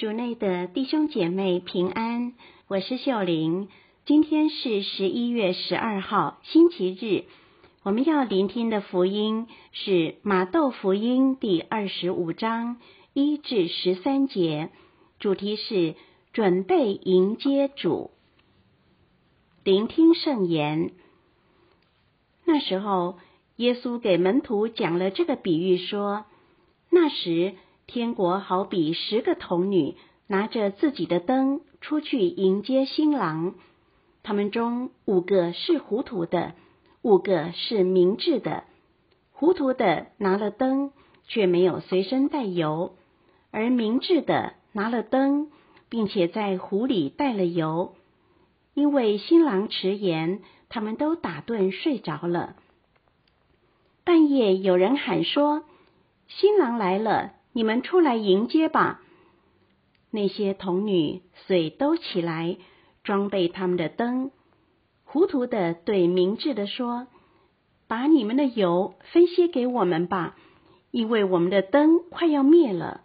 主内的弟兄姐妹平安，我是秀玲。今天是十一月十二号，星期日。我们要聆听的福音是马窦福音第二十五章一至十三节，主题是准备迎接主。聆听圣言。那时候，耶稣给门徒讲了这个比喻，说：那时。天国好比十个童女拿着自己的灯出去迎接新郎，他们中五个是糊涂的，五个是明智的。糊涂的拿了灯，却没有随身带油；而明智的拿了灯，并且在壶里带了油。因为新郎迟延，他们都打盹睡着了。半夜有人喊说：“新郎来了。”你们出来迎接吧。那些童女遂都起来，装备他们的灯。糊涂的对明智的说：“把你们的油分些给我们吧，因为我们的灯快要灭了。”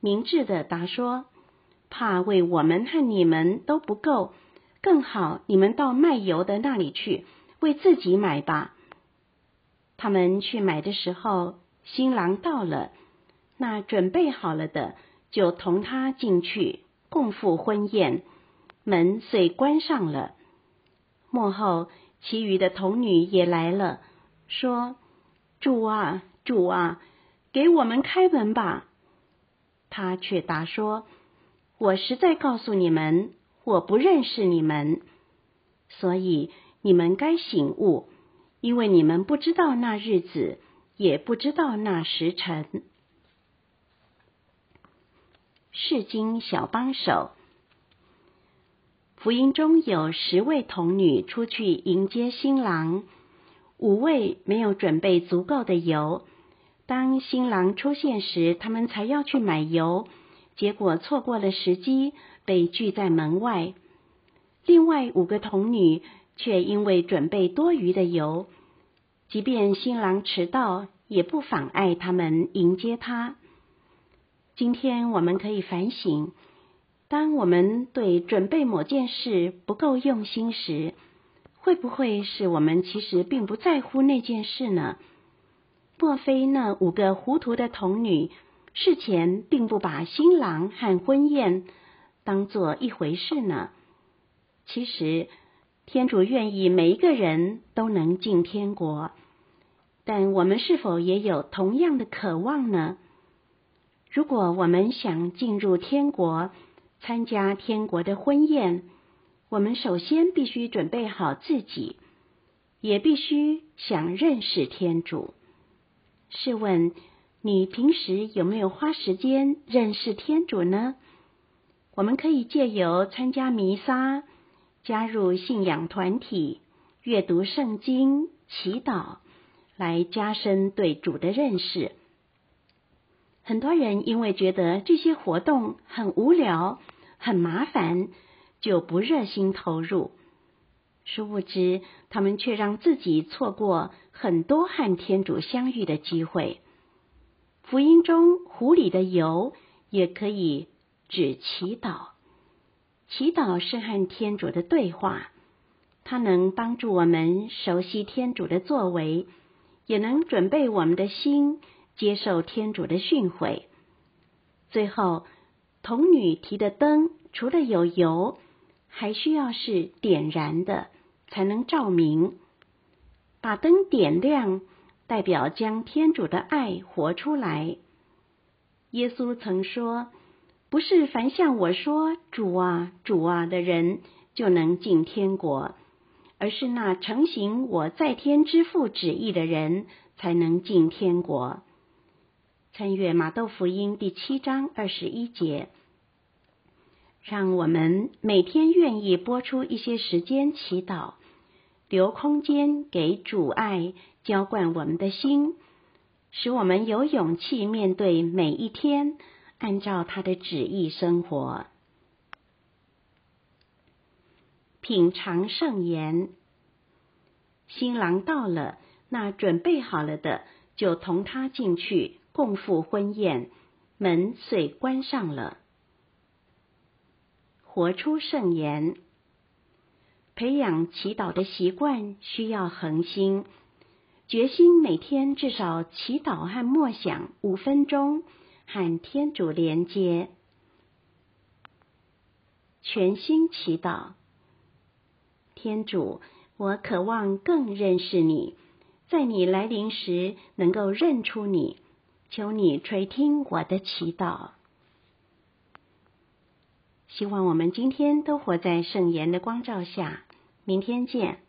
明智的答说：“怕为我们和你们都不够，更好你们到卖油的那里去，为自己买吧。”他们去买的时候，新郎到了。那准备好了的，就同他进去共赴婚宴，门遂关上了。幕后，其余的童女也来了，说：“主啊，主啊，给我们开门吧。”他却答说：“我实在告诉你们，我不认识你们，所以你们该醒悟，因为你们不知道那日子，也不知道那时辰。”释经小帮手，福音中有十位童女出去迎接新郎，五位没有准备足够的油。当新郎出现时，他们才要去买油，结果错过了时机，被拒在门外。另外五个童女却因为准备多余的油，即便新郎迟到，也不妨碍他们迎接他。今天我们可以反省：当我们对准备某件事不够用心时，会不会是我们其实并不在乎那件事呢？莫非那五个糊涂的童女事前并不把新郎和婚宴当做一回事呢？其实，天主愿意每一个人都能进天国，但我们是否也有同样的渴望呢？如果我们想进入天国，参加天国的婚宴，我们首先必须准备好自己，也必须想认识天主。试问你平时有没有花时间认识天主呢？我们可以借由参加弥撒、加入信仰团体、阅读圣经、祈祷，来加深对主的认识。很多人因为觉得这些活动很无聊、很麻烦，就不热心投入。殊不知，他们却让自己错过很多和天主相遇的机会。福音中湖里的油也可以指祈祷。祈祷是和天主的对话，它能帮助我们熟悉天主的作为，也能准备我们的心。接受天主的训诲。最后，童女提的灯，除了有油，还需要是点燃的，才能照明。把灯点亮，代表将天主的爱活出来。耶稣曾说：“不是凡向我说‘主啊，主啊’的人就能进天国，而是那成行我在天之父旨意的人才能进天国。”参阅马窦福音第七章二十一节，让我们每天愿意拨出一些时间祈祷，留空间给主爱浇灌我们的心，使我们有勇气面对每一天，按照他的旨意生活。品尝圣言，新郎到了，那准备好了的就同他进去。共赴婚宴，门遂关上了。活出圣言。培养祈祷的习惯需要恒心，决心每天至少祈祷和默想五分钟，和天主连接。全心祈祷，天主，我渴望更认识你，在你来临时能够认出你，求你垂听我的祈祷。希望我们今天都活在圣言的光照下。明天见。